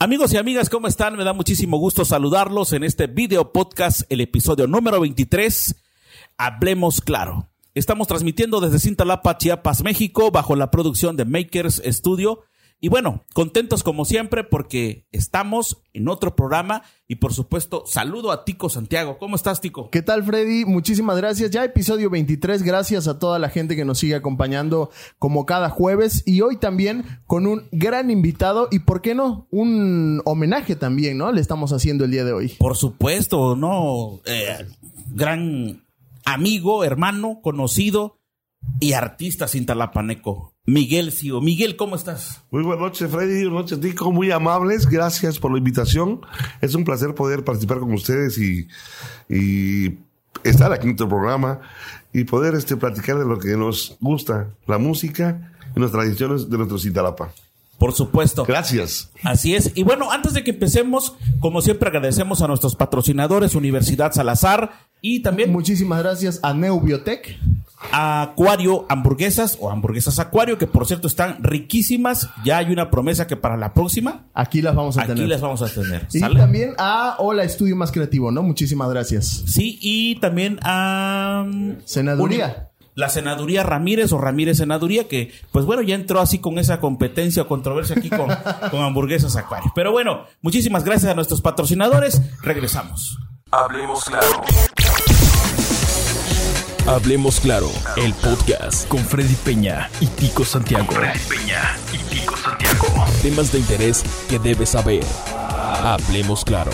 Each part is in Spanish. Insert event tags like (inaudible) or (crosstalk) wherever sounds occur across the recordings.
Amigos y amigas, ¿cómo están? Me da muchísimo gusto saludarlos en este video podcast, el episodio número 23. Hablemos claro. Estamos transmitiendo desde Cintalapa, Chiapas, México, bajo la producción de Makers Studio. Y bueno, contentos como siempre porque estamos en otro programa y por supuesto saludo a Tico Santiago. ¿Cómo estás, Tico? ¿Qué tal, Freddy? Muchísimas gracias. Ya episodio 23. Gracias a toda la gente que nos sigue acompañando como cada jueves y hoy también con un gran invitado y, ¿por qué no? Un homenaje también, ¿no? Le estamos haciendo el día de hoy. Por supuesto, ¿no? Eh, gran amigo, hermano, conocido y artista cintalapaneco. Miguel. Miguel, ¿cómo estás? Muy buenas noches, Freddy. Buenas noches, Tico. Muy amables. Gracias por la invitación. Es un placer poder participar con ustedes y, y estar aquí en nuestro programa y poder este, platicar de lo que nos gusta, la música y las tradiciones de nuestro Cintalapa. Por supuesto. Gracias. Así es. Y bueno, antes de que empecemos, como siempre agradecemos a nuestros patrocinadores, Universidad Salazar y también... Muchísimas gracias a Neubiotech. Acuario Hamburguesas o Hamburguesas Acuario, que por cierto están riquísimas. Ya hay una promesa que para la próxima. Aquí las vamos a aquí tener. las vamos a tener. Y ¿sale? también a Hola Estudio Más Creativo, ¿no? Muchísimas gracias. Sí, y también a. Senaduría. La senaduría Ramírez o Ramírez Senaduría, que pues bueno, ya entró así con esa competencia o controversia aquí con, (laughs) con hamburguesas Acuario. Pero bueno, muchísimas gracias a nuestros patrocinadores. Regresamos. Hablemos claro. Hablemos claro, el podcast con Freddy Peña y Tico Santiago. Freddy Peña y Tico Santiago. Temas de interés que debes saber. Hablemos claro.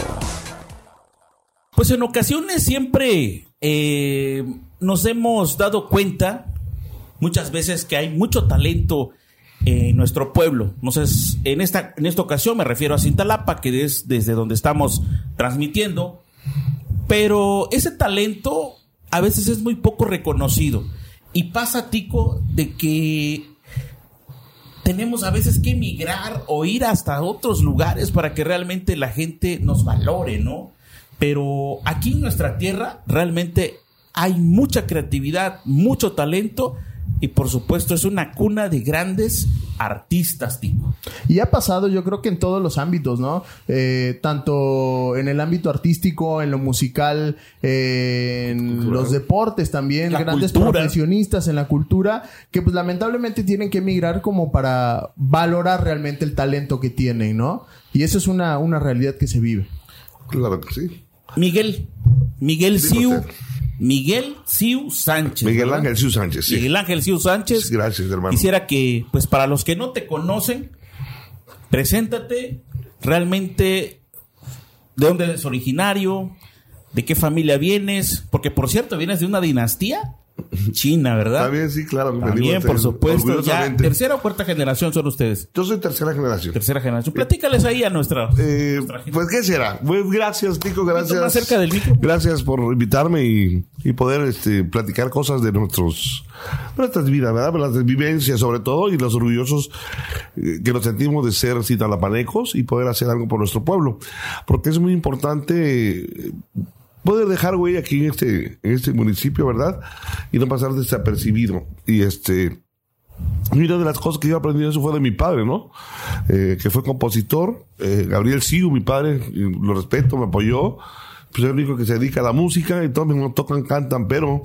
Pues en ocasiones siempre eh, nos hemos dado cuenta, muchas veces, que hay mucho talento en nuestro pueblo. No sé, en esta, en esta ocasión me refiero a Cintalapa, que es desde donde estamos transmitiendo. Pero ese talento a veces es muy poco reconocido. Y pasa, Tico, de que tenemos a veces que emigrar o ir hasta otros lugares para que realmente la gente nos valore, ¿no? Pero aquí en nuestra tierra realmente hay mucha creatividad, mucho talento y por supuesto es una cuna de grandes artistas, Tico. Y ha pasado, yo creo que en todos los ámbitos, ¿no? Eh, tanto en el ámbito artístico, en lo musical, eh, en los deportes también, La grandes cultura. profesionistas en la cultura, que pues lamentablemente tienen que emigrar como para valorar realmente el talento que tienen, ¿no? Y eso es una, una realidad que se vive. Claro que sí. Miguel, Miguel Siu. Miguel Siu Sánchez. Miguel ¿verdad? Ángel Siu Sánchez, sí. Miguel Ángel Siu Sánchez. Gracias, hermano. Quisiera que, pues para los que no te conocen, preséntate realmente de dónde eres originario, de qué familia vienes, porque por cierto, vienes de una dinastía china, ¿verdad? También, sí, claro. También, por supuesto. Ya, tercera o cuarta generación son ustedes. Yo soy tercera generación. Tercera generación. Platícales ahí a nuestra. Eh, nuestra pues, ¿qué será? Pues, gracias, Tico, gracias. más cerca del micro. Gracias por invitarme y, y poder este, platicar cosas de nuestros, nuestras vidas, ¿verdad? Las vivencias, sobre todo, y los orgullosos eh, que nos sentimos de ser citalapanecos y poder hacer algo por nuestro pueblo. Porque es muy importante poder dejar güey aquí en este, en este municipio, ¿verdad? Y no pasar desapercibido. Y este, y una de las cosas que yo aprendí eso fue de mi padre, ¿no? Eh, que fue compositor, eh, Gabriel Siu, mi padre, lo respeto, me apoyó. Pues es el único que se dedica a la música, y todos no tocan, cantan, pero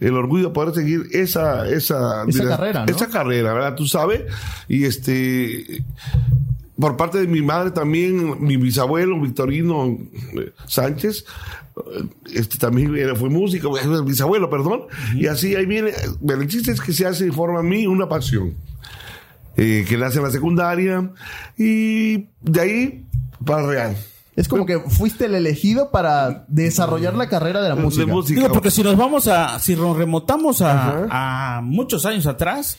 el orgullo de poder seguir esa, esa, Esa carrera, ¿no? Esa carrera, ¿verdad? Tú sabes, y este, por parte de mi madre también, mi bisabuelo, Victorino eh, Sánchez, eh, este también era- fue músico, eh, bisabuelo, perdón, y así ahí viene, bueno, el chiste es que se hace y forma en mí una pasión, eh, que nace en la secundaria, y de ahí para real. Es como que fuiste el elegido para desarrollar la carrera de la música. De música. Digo, porque si nos vamos a, si nos remontamos a, a muchos años atrás,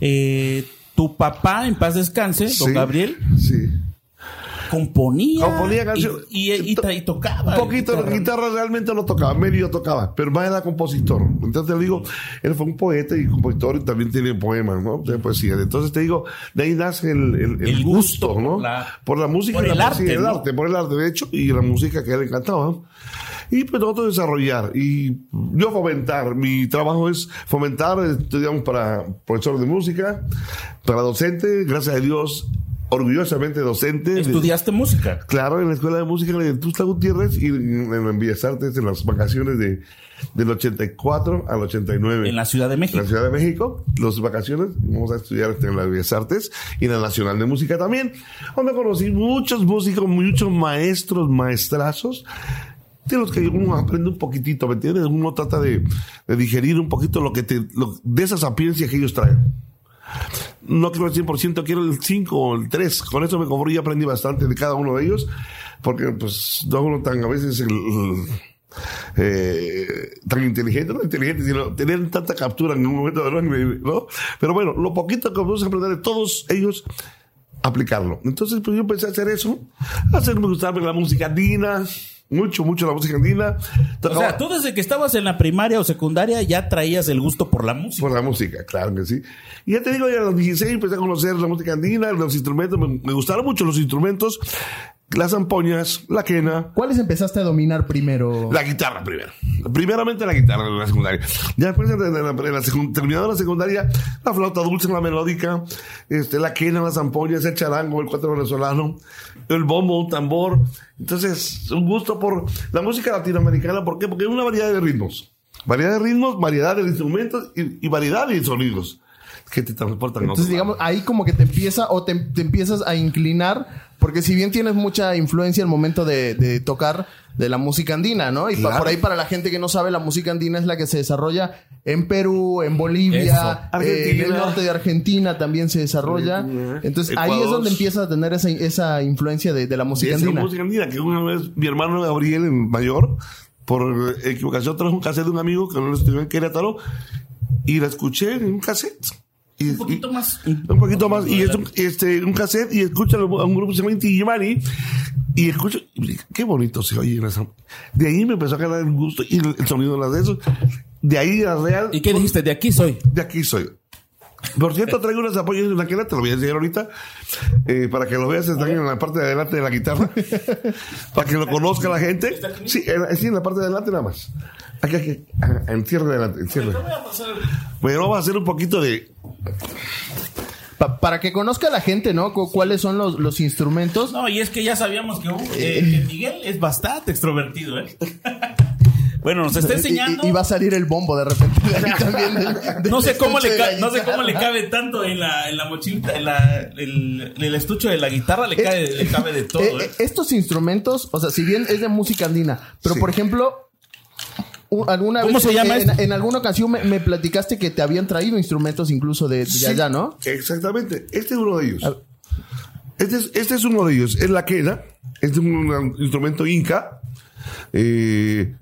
eh, tu papá, en paz descanse, don Sí, Gabriel, Sí. componía, Componía canciones. y, y- y- y tocaba. Un poquito, la guitarra realmente no tocaba, medio tocaba, pero más era compositor. Entonces te digo, él fue un poeta y compositor y también tiene poemas, ¿no? De poesía. Entonces te digo, de ahí nace el, el- el El gusto gusto, ¿no? por la- por la música por y la el poesía, arte, el arte, por el arte, de hecho, y la música que a él encantaba. Y pues nosotros desarrollar y yo fomentar. Mi trabajo es fomentar, estudiamos para profesor de música, para docente, gracias a Dios orgullosamente docente. ¿Estudiaste música? Claro, en la Escuela de Música de Tuxtla Gutiérrez y en, en Bellas Artes en las vacaciones de, del 84 al 89. En la Ciudad de México. En la Ciudad de México, las vacaciones, vamos a estudiar en las Bellas Artes y en la Nacional de Música también, donde conocí muchos músicos, muchos maestros, maestrazos, de los que uno aprende un poquitito, ¿me entiendes? Uno trata de, de digerir un poquito lo que te, lo- de esa sapiencia que ellos traen. No quiero el 100%, quiero el 5 o el 3. Con eso me cobró y aprendí bastante de cada uno de ellos, porque pues no uno tan a veces el, el- eh, tan inteligente, no inteligente, sino tener tanta captura en un momento ¿no? Pero bueno, lo poquito que vamos a aprender de todos ellos, aplicarlo. Entonces, pues yo empecé a hacer eso, hacerme gustarme la música andina, mucho, mucho la música andina. O sea, tú desde que estabas en la primaria o secundaria ya traías el gusto por la música. Por la música, claro que sí. Y ya te digo, ya a los 16 empecé a conocer la música andina, los instrumentos, me, me gustaron mucho los instrumentos, las zampoñas, la quena, ¿Cuáles empezaste a dominar primero? la guitarra primero. Primeramente la guitarra en la secundaria. Ya después, en la, la secund- terminando la secundaria, la flauta dulce, la melódica, este, la quena, las zampoñas, el charango, el cuatro venezolano, el bombo, un tambor. Entonces, un gusto por la música latinoamericana. ¿Por qué? Porque hay una variedad de ritmos. Variedad de ritmos, variedad de instrumentos y, y variedad de sonidos que te transportan. otro Entonces, digamos, ahí como que te empieza o te, te empiezas a inclinar, porque si bien tienes mucha influencia al momento de, de tocar de la música andina, ¿no? Y Claro. por ahí para la gente que no sabe, la música andina es la que se desarrolla en Perú, en. Bolivia, eh, en el norte de Argentina también se desarrolla. Argentina. Entonces ahí es donde empiezas a tener esa, esa influencia de, de la música andina. música andina, que una vez mi hermano Gabriel, el mayor, por equivocación trajo un cassette de un amigo que no lo estudió en Querétaro y la escuché en un cassette. Y, Un poquito y- más. Un poquito más. Y es un, este, un cassette y escucho a un grupo que se llama Inti Gimani y escucho, qué bonito se oye. esa- De ahí me empezó a ganar el gusto y el, el sonido de las de esos. De ahí a real. ¿Y qué dijiste? De aquí soy. De aquí soy. Por cierto, traigo unos apoyos de una te lo voy a enseñar ahorita, eh, para que lo veas, están en la parte de adelante de la guitarra, (laughs) para que lo conozca la gente. Sí, en, sí, en la parte de adelante nada más. Aquí, aquí, en cierre de adelante, en cierre. Bueno, vamos a hacer un poquito de... Pa- para que conozca la gente, ¿no? Cu- ¿Cuáles son los, los instrumentos? No, y es que ya sabíamos que, uh, eh, que Miguel es bastante extrovertido, ¿eh? (laughs) bueno, nos está enseñando. Y, y va a salir el bombo de repente. de (laughs) ahí también del- del No sé cómo le ca- no sé cómo le cabe tanto en la, en la mochilita, en la, el, en el estuche de la guitarra le cabe, le cabe de todo, Eh, ¿eh? eh, estos instrumentos, o sea, si bien es de música andina, pero Sí. por ejemplo, alguna ¿Cómo vez, se llama en, esto? en alguna ocasión me, me platicaste que te habían traído instrumentos incluso de, de Sí, allá, ¿no? Exactamente, este es uno de ellos. Este es, este es uno de ellos, es la quena, este es un, un instrumento inca. Eh,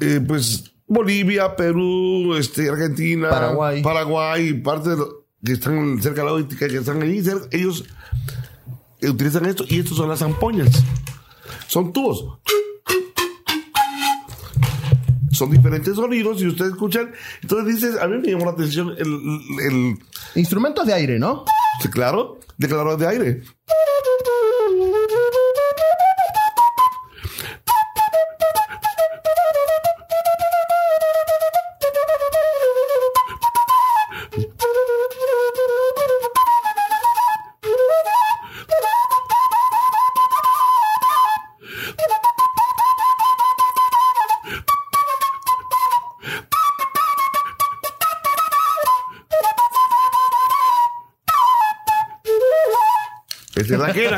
eh, pues Bolivia, Perú, este, Argentina, Paraguay. Paraguay, parte de lo- que están cerca de la óptica, que están ahí, cerca, ellos eh, utilizan esto y estos son las zampoñas. Son tubos. Son diferentes sonidos y ustedes escuchan. Entonces dices, a mí me llamó la atención el, el, Instrumentos de aire, ¿no? Sí, claro, declarador de aire.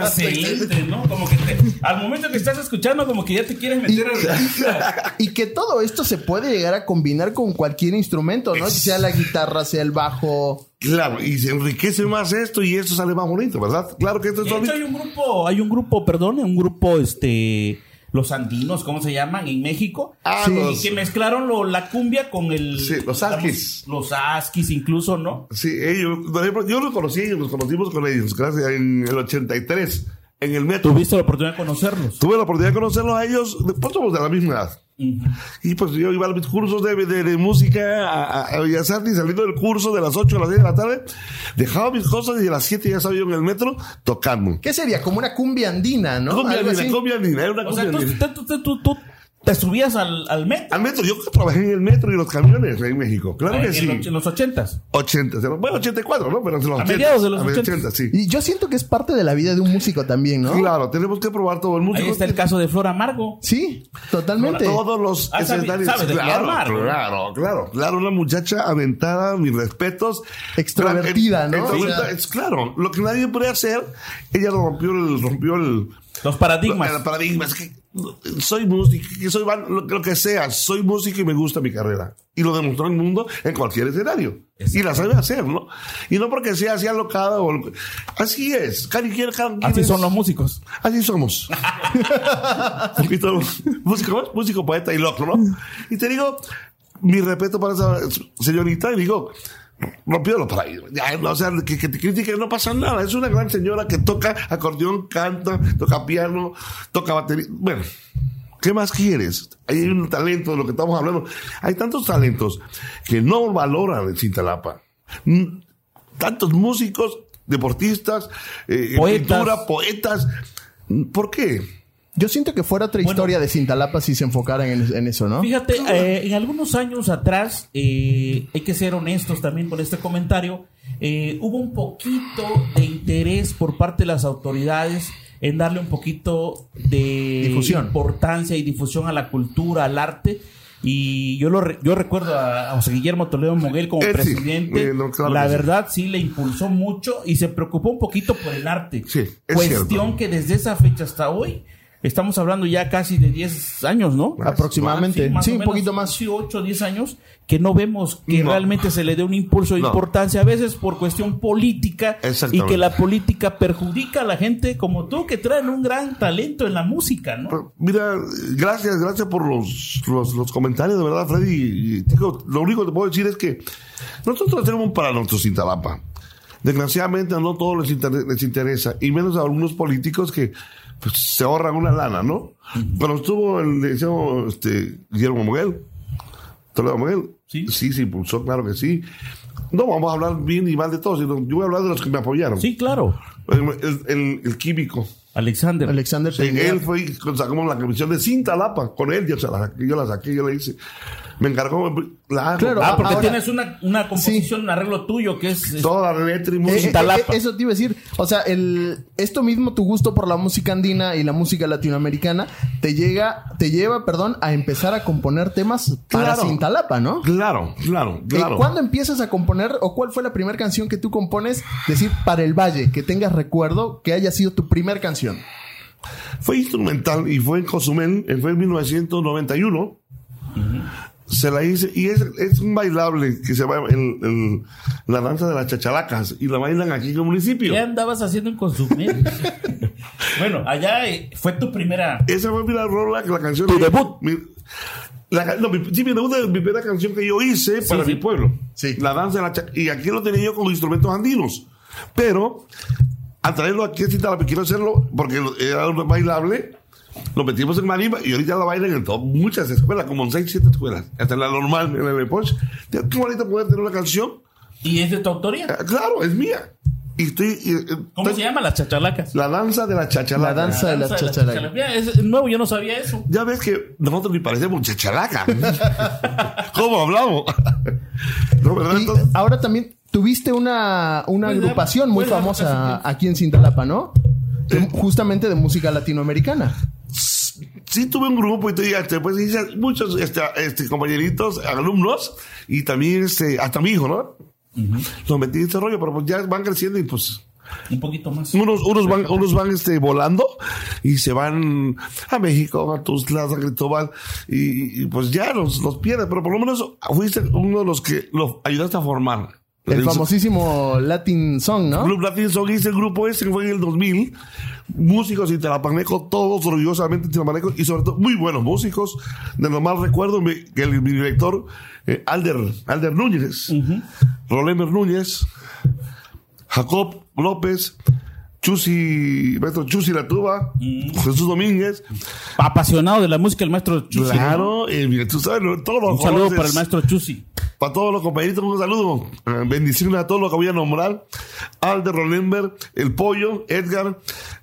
Excelente, ¿no? Como que te- al momento que estás escuchando, como que ya te quieres meter a (laughs) Y que todo esto se puede llegar a combinar con cualquier instrumento, ¿no? Sea la guitarra, sea el bajo. Claro, y se enriquece más esto y esto sale más bonito, ¿verdad? Claro que esto es De hecho, hay un grupo, hay un grupo, perdón, un grupo, este, los andinos, ¿cómo se llaman? En México. Ah, Sí, los- que mezclaron lo- la cumbia con el... Sí, los mus- Los askis incluso, ¿no? Sí, ellos, ejemplo, yo los conocí, nos conocimos con ellos, gracias, en el 83, en el metro. Tuviste la oportunidad de conocerlos. Tuve la oportunidad de conocerlos a ellos, después somos de la misma edad. Y pues yo iba a mis cursos de, de, de música a, Bellas Artes, saliendo del curso de las 8 a las 10 de la tarde, dejaba mis cosas y a las 7 ya estaba yo en el metro tocando. ¿Qué sería? Como una cumbia andina, ¿no? Cumbia andina, cumbia andina, era una O sea, cumbia tú, andina. tú, tú, tú- tú ¿Te subías al, al metro? Al metro, yo trabajé en el metro y los camiones en México. Claro que en, sí. los, en los 80s. 80, bueno, 84, ¿no? Pero en los A 80, mediados de los a 80, sí. Y yo siento que es parte de la vida de un músico también, ¿no? Claro, tenemos que probar todo el músico. Ahí está el caso de Flor Amargo. Sí, totalmente. Todos los Ah, escenarios. sabe de claro, Flor Amargo. claro, claro, claro. Una muchacha aventada, mis respetos. Extrovertida, ¿no? Extrovertida, O sea- es claro, lo que nadie puede hacer, ella rompió el, rompió el, Los paradigmas. el paradigma. Es que soy músico, que soy ban- lo, que sea, soy músico y me gusta mi carrera. Y lo demostró el mundo en cualquier escenario. Y la sabe hacer, ¿no? Y no porque sea así alocada o así es. Quien Así es- son los músicos. Así somos. Un (laughs) poquito músico, músico, poeta y loco, ¿no? Y te digo, mi respeto para esa señorita, y digo, rompió los paraísos. Ya, no, o sea, que, que te critiquen no pasa nada. Es una gran señora que toca acordeón, canta, toca piano, toca batería. Bueno, ¿qué más quieres? Hay un talento de lo que estamos hablando. Hay tantos talentos que no valoran en Cintalapa. Mm, Tantos músicos, deportistas, eh, Poetas. pintura, poetas. ¿Por qué? Yo siento que fuera otra historia de Cintalapa si se enfocaran en, en eso, ¿no? Fíjate, eh, en algunos años atrás, eh, hay que ser honestos también con este comentario, eh, hubo un poquito de interés por parte de las autoridades en darle un poquito de Difusión. importancia y difusión a la cultura, al arte. Y yo lo re- yo recuerdo a, José Guillermo Toledo Moguel como Eh, sí. presidente. Eh, no, claro la que sí. verdad sí le impulsó mucho y se preocupó un poquito por el arte. Sí, es Cuestión cierto. que desde esa fecha hasta hoy estamos hablando ya casi de 10 años, ¿no? Aproximadamente. más Sí, un poquito más. Sí, 8 o 10 años que no vemos que No. realmente se le dé un impulso de No. importancia, a veces por cuestión política y que la política perjudica a la gente como tú que traen un gran talento en la música, ¿no? Pero, Mira, gracias, gracias por los, los, los comentarios, de verdad, Freddy. Y, digo, lo único que te puedo decir es que nosotros tenemos para nuestro Cintalapa. Desgraciadamente, no todos les, inter- les interesa, y menos a algunos políticos que pues, se ahorran una lana, ¿no? Pero estuvo el liceo este, Guillermo Moguel, Toledo Moguel. Sí. sí, se impulsó, claro que sí. No vamos a hablar bien y mal de todos, sino yo voy a hablar de los que me apoyaron. Sí, claro. El, el- el- el químico. Alexander. Alexander Sí, él fue y sacamos la comisión de Cintalapa. Con él yo, se la saqué, yo la saqué, yo le hice. Me encargó, la hago. Claro, ah, porque Ahora- tienes una, una composición, un arreglo tuyo que es... Toda la letra y Eh, música. eh, Cintalapa. eh, eso te iba a decir. O sea, el, esto mismo, tu gusto por la música andina y la música latinoamericana, te llega, te lleva, perdón, a empezar a componer temas para Claro. Cintalapa, ¿no? Claro, claro, Eh, claro. ¿Cuándo empiezas a componer o cuál fue la primera canción que tú compones? Decir, para el Valle, que tengas recuerdo que haya sido tu primera canción. Fue instrumental y fue en Cozumel, eh, fue en 1991. Se la hice, y es, es un bailable que se llama el- el- la danza de las chachalacas, y la bailan aquí en el municipio. ¿Qué andabas haciendo en Consumel? (laughs) bueno, allá eh, fue tu primera... Esa fue mi la rola, la canción. Tu de- debut. mi- la, no, mi, sí, mi debut es mi primera canción que yo hice para sí. mi pueblo. Sí. La danza de la Y aquí lo tenía yo con instrumentos andinos. Pero, al traerlo aquí a Cintalapa, quiero hacerlo porque era un bailable. Lo metimos en marimba y ahorita la bailan en todo, muchas escuelas, como en 6, 7 escuelas. Hasta en la normal, en el Epoch. Qué bonito poder tener una canción. ¿Y es de tu autoría? Ah, Claro, es mía. Y estoy. y, eh, ¿Cómo estoy- se llama? Las chachalacas. La danza de la chachalaca. La danza de la Danza de las chachalaca. es nuevo, yo no sabía eso. Ya ves que nosotros ni parecemos chachalaca. (laughs) ¿Cómo hablamos? no, ¿verdad? Y Entonces, ahora también tuviste una, una dar- agrupación muy puedes dar famosa aquí en Cintalapa, ¿no? Justamente de música latinoamericana. Sí tuve un grupo y te digo, este, hice muchos este, este, compañeritos, alumnos, y también este, hasta mi hijo, ¿no? Los metí en ese rollo, pero pues ya van creciendo y pues Un poquito más. unos, unos van, unos van este, volando y se van a México, a Tuzla, a Cristóbal, y, y, pues ya los, los pierdes, pero por lo menos fuiste uno de los que los ayudaste a formar. El famosísimo Latin Song, ¿no? Club Latin Song hice el grupo ese que fue en el 2000. Músicos y Telapaneco, todos orgullosamente Telapaneco y sobre todo muy buenos músicos. De lo más recuerdo mi- que el, mi director, eh, Alder, Alder Núñez, Rolemer Núñez, Jacob López, Chusi, maestro Chusi Latuba, Jesús Domínguez. Apasionado de la música, el maestro Chusi. ¿no? Claro, eh, mira, tú sabes, todos los Un saludo para el maestro Chusi. Para todos los compañeritos, un saludo. Eh, Bendiciones a todos los que voy a nombrar. Alde Rolenberg, El Pollo, Edgar,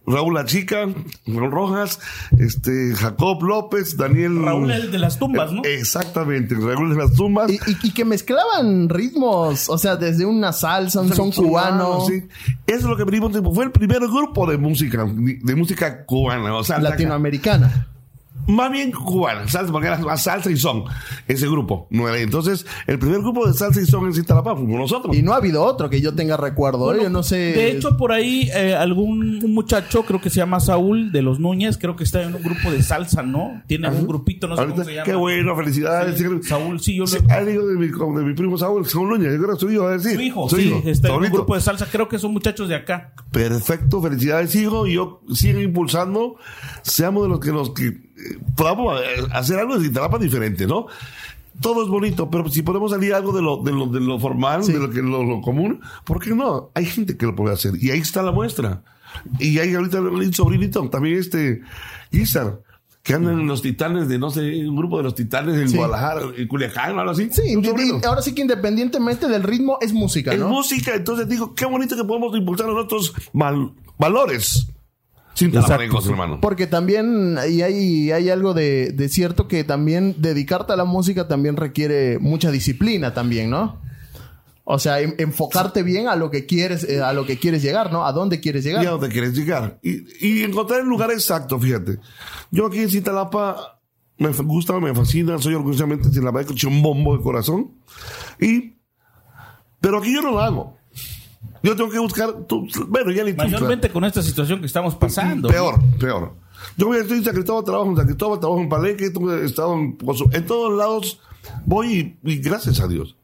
Raúl La Chica, Raúl Rojas, este, Jacob López, Daniel. Raúl el de las tumbas, ¿no? Exactamente, Raúl de las tumbas. Y, y- y que mezclaban ritmos, o sea, desde una salsa, un son cubano, Sí. Eso es lo que venimos. Fue el primer grupo de música, de música cubana, o sea, latinoamericana. Más bien cubana, salsa, porque era más salsa y son, ese grupo. Entonces, el primer grupo de salsa y son en Cintalapa fuimos nosotros. Y no ha habido otro que yo tenga recuerdo. ¿eh? Bueno, Yo no sé. De hecho, por ahí eh, algún muchacho, creo que se llama Saúl de los Núñez, creo que está en un grupo de salsa, ¿no? Tiene un grupito, no sé Ahorita, cómo se llama. qué bueno, felicidades. Sí, Saúl, sí, yo Sí, lo- ah, digo de mi, de mi primo Saúl, Saúl Núñez, yo creo que su hijo, a decir. Su hijo, sí, está en un grupo de salsa, creo que son muchachos de acá. Perfecto, felicidades, hijo. Y yo sigo impulsando. Seamos de los que nos que eh, podamos eh, hacer algo de Cintalapa diferente, ¿no? Todo es bonito, pero si podemos salir algo de lo, de lo, de lo formal, Sí. de lo, que, lo, lo común, ¿por qué no? Hay gente que lo puede hacer. Y ahí está la muestra. Y hay ahorita un sobrinito, también este, Guizar, que andan en los titanes de, no sé, un grupo de los titanes en Sí. Guadalajara, en Culiacán, algo así. Sí, y- ahora sí que independientemente del ritmo es música, Es ¿no? música, entonces digo, qué bonito que podemos impulsar nosotros val- valores. Sin Exacto, talamanecos, sí. hermano. Porque también y hay, hay algo de, de cierto que también dedicarte a la música también requiere mucha disciplina también, ¿no? O sea, en- enfocarte bien a lo que quieres, eh, a lo que quieres llegar, ¿no? A dónde quieres llegar. y a dónde quieres llegar. Y, y encontrar el lugar exacto, fíjate. Yo aquí en Cintalapa me gusta, me fascina, soy orgullosamente cintapaneco, un bombo de corazón. Y, pero aquí yo no lo hago. Yo tengo que buscar, tú- bueno, ya tú, Mayormente con esta situación que estamos pasando. Peor, peor. Yo voy, estoy en San Cristóbal, trabajo en San Cristóbal, trabajo en Palenque, he estado en, en todos lados voy y, y gracias a Dios.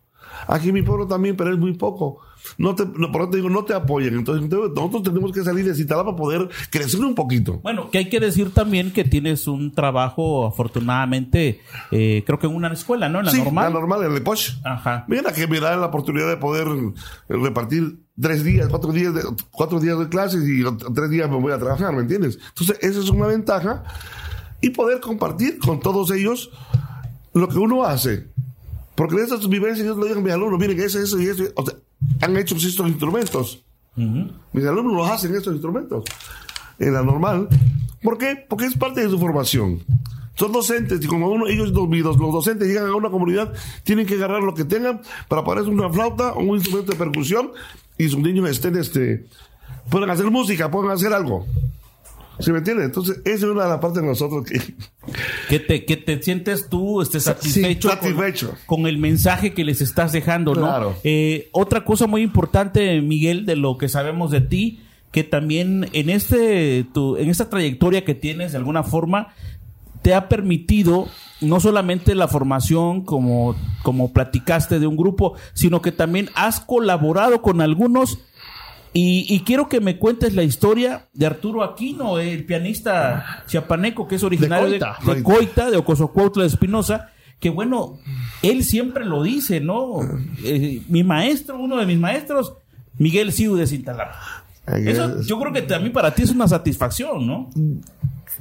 Aquí en mi pueblo también, pero es muy poco. No te, no, por eso te digo, no te apoyan. Entonces, nosotros tenemos que salir de Citalapa para poder crecer un poquito. Bueno, que hay que decir también que tienes un trabajo, afortunadamente, eh, creo que en una escuela, ¿no? En la sí, normal. la normal, en el Poch. Ajá. Mira que me da la oportunidad de poder eh, repartir tres días, cuatro días de, cuatro días de clases y tres días me voy a trabajar, ¿me entiendes? Entonces, esa es una ventaja. Y poder compartir con todos ellos lo que uno hace. Porque de esas vivencias yo le digo a mis alumnos, miren, eso, eso y eso. O sea, han hecho estos instrumentos. Mis alumnos los hacen estos instrumentos. En la normal. ¿Por qué? Porque es parte de su formación. Son docentes y como uno, ellos, los, los, docentes llegan a una comunidad, tienen que agarrar lo que tengan para poder hacer una flauta o un instrumento de percusión y sus niños estén, este, puedan hacer música, puedan hacer algo. ¿Sí me entiendes? Entonces, esa es una de las partes de nosotros que... Que te, que te sientes tú este, satisfecho, satisfecho. Con, con el mensaje que les estás dejando, ¿no? Claro. Eh, otra cosa muy importante, Miguel, de lo que sabemos de ti, que también en este tu, en esta trayectoria que tienes de alguna forma te ha permitido no solamente la formación como como platicaste de un grupo, sino que también has colaborado con algunos y, y quiero que me cuentes la historia de Arturo Aquino, el pianista chiapaneco que es originario de, Coita. de Coita, de Ocosocuautla de Espinosa, que bueno, él siempre lo dice, ¿no? Eh, mi maestro, uno de mis maestros, Miguel Siu de Cintalapa. Eso yo creo que también para ti es una satisfacción, ¿no?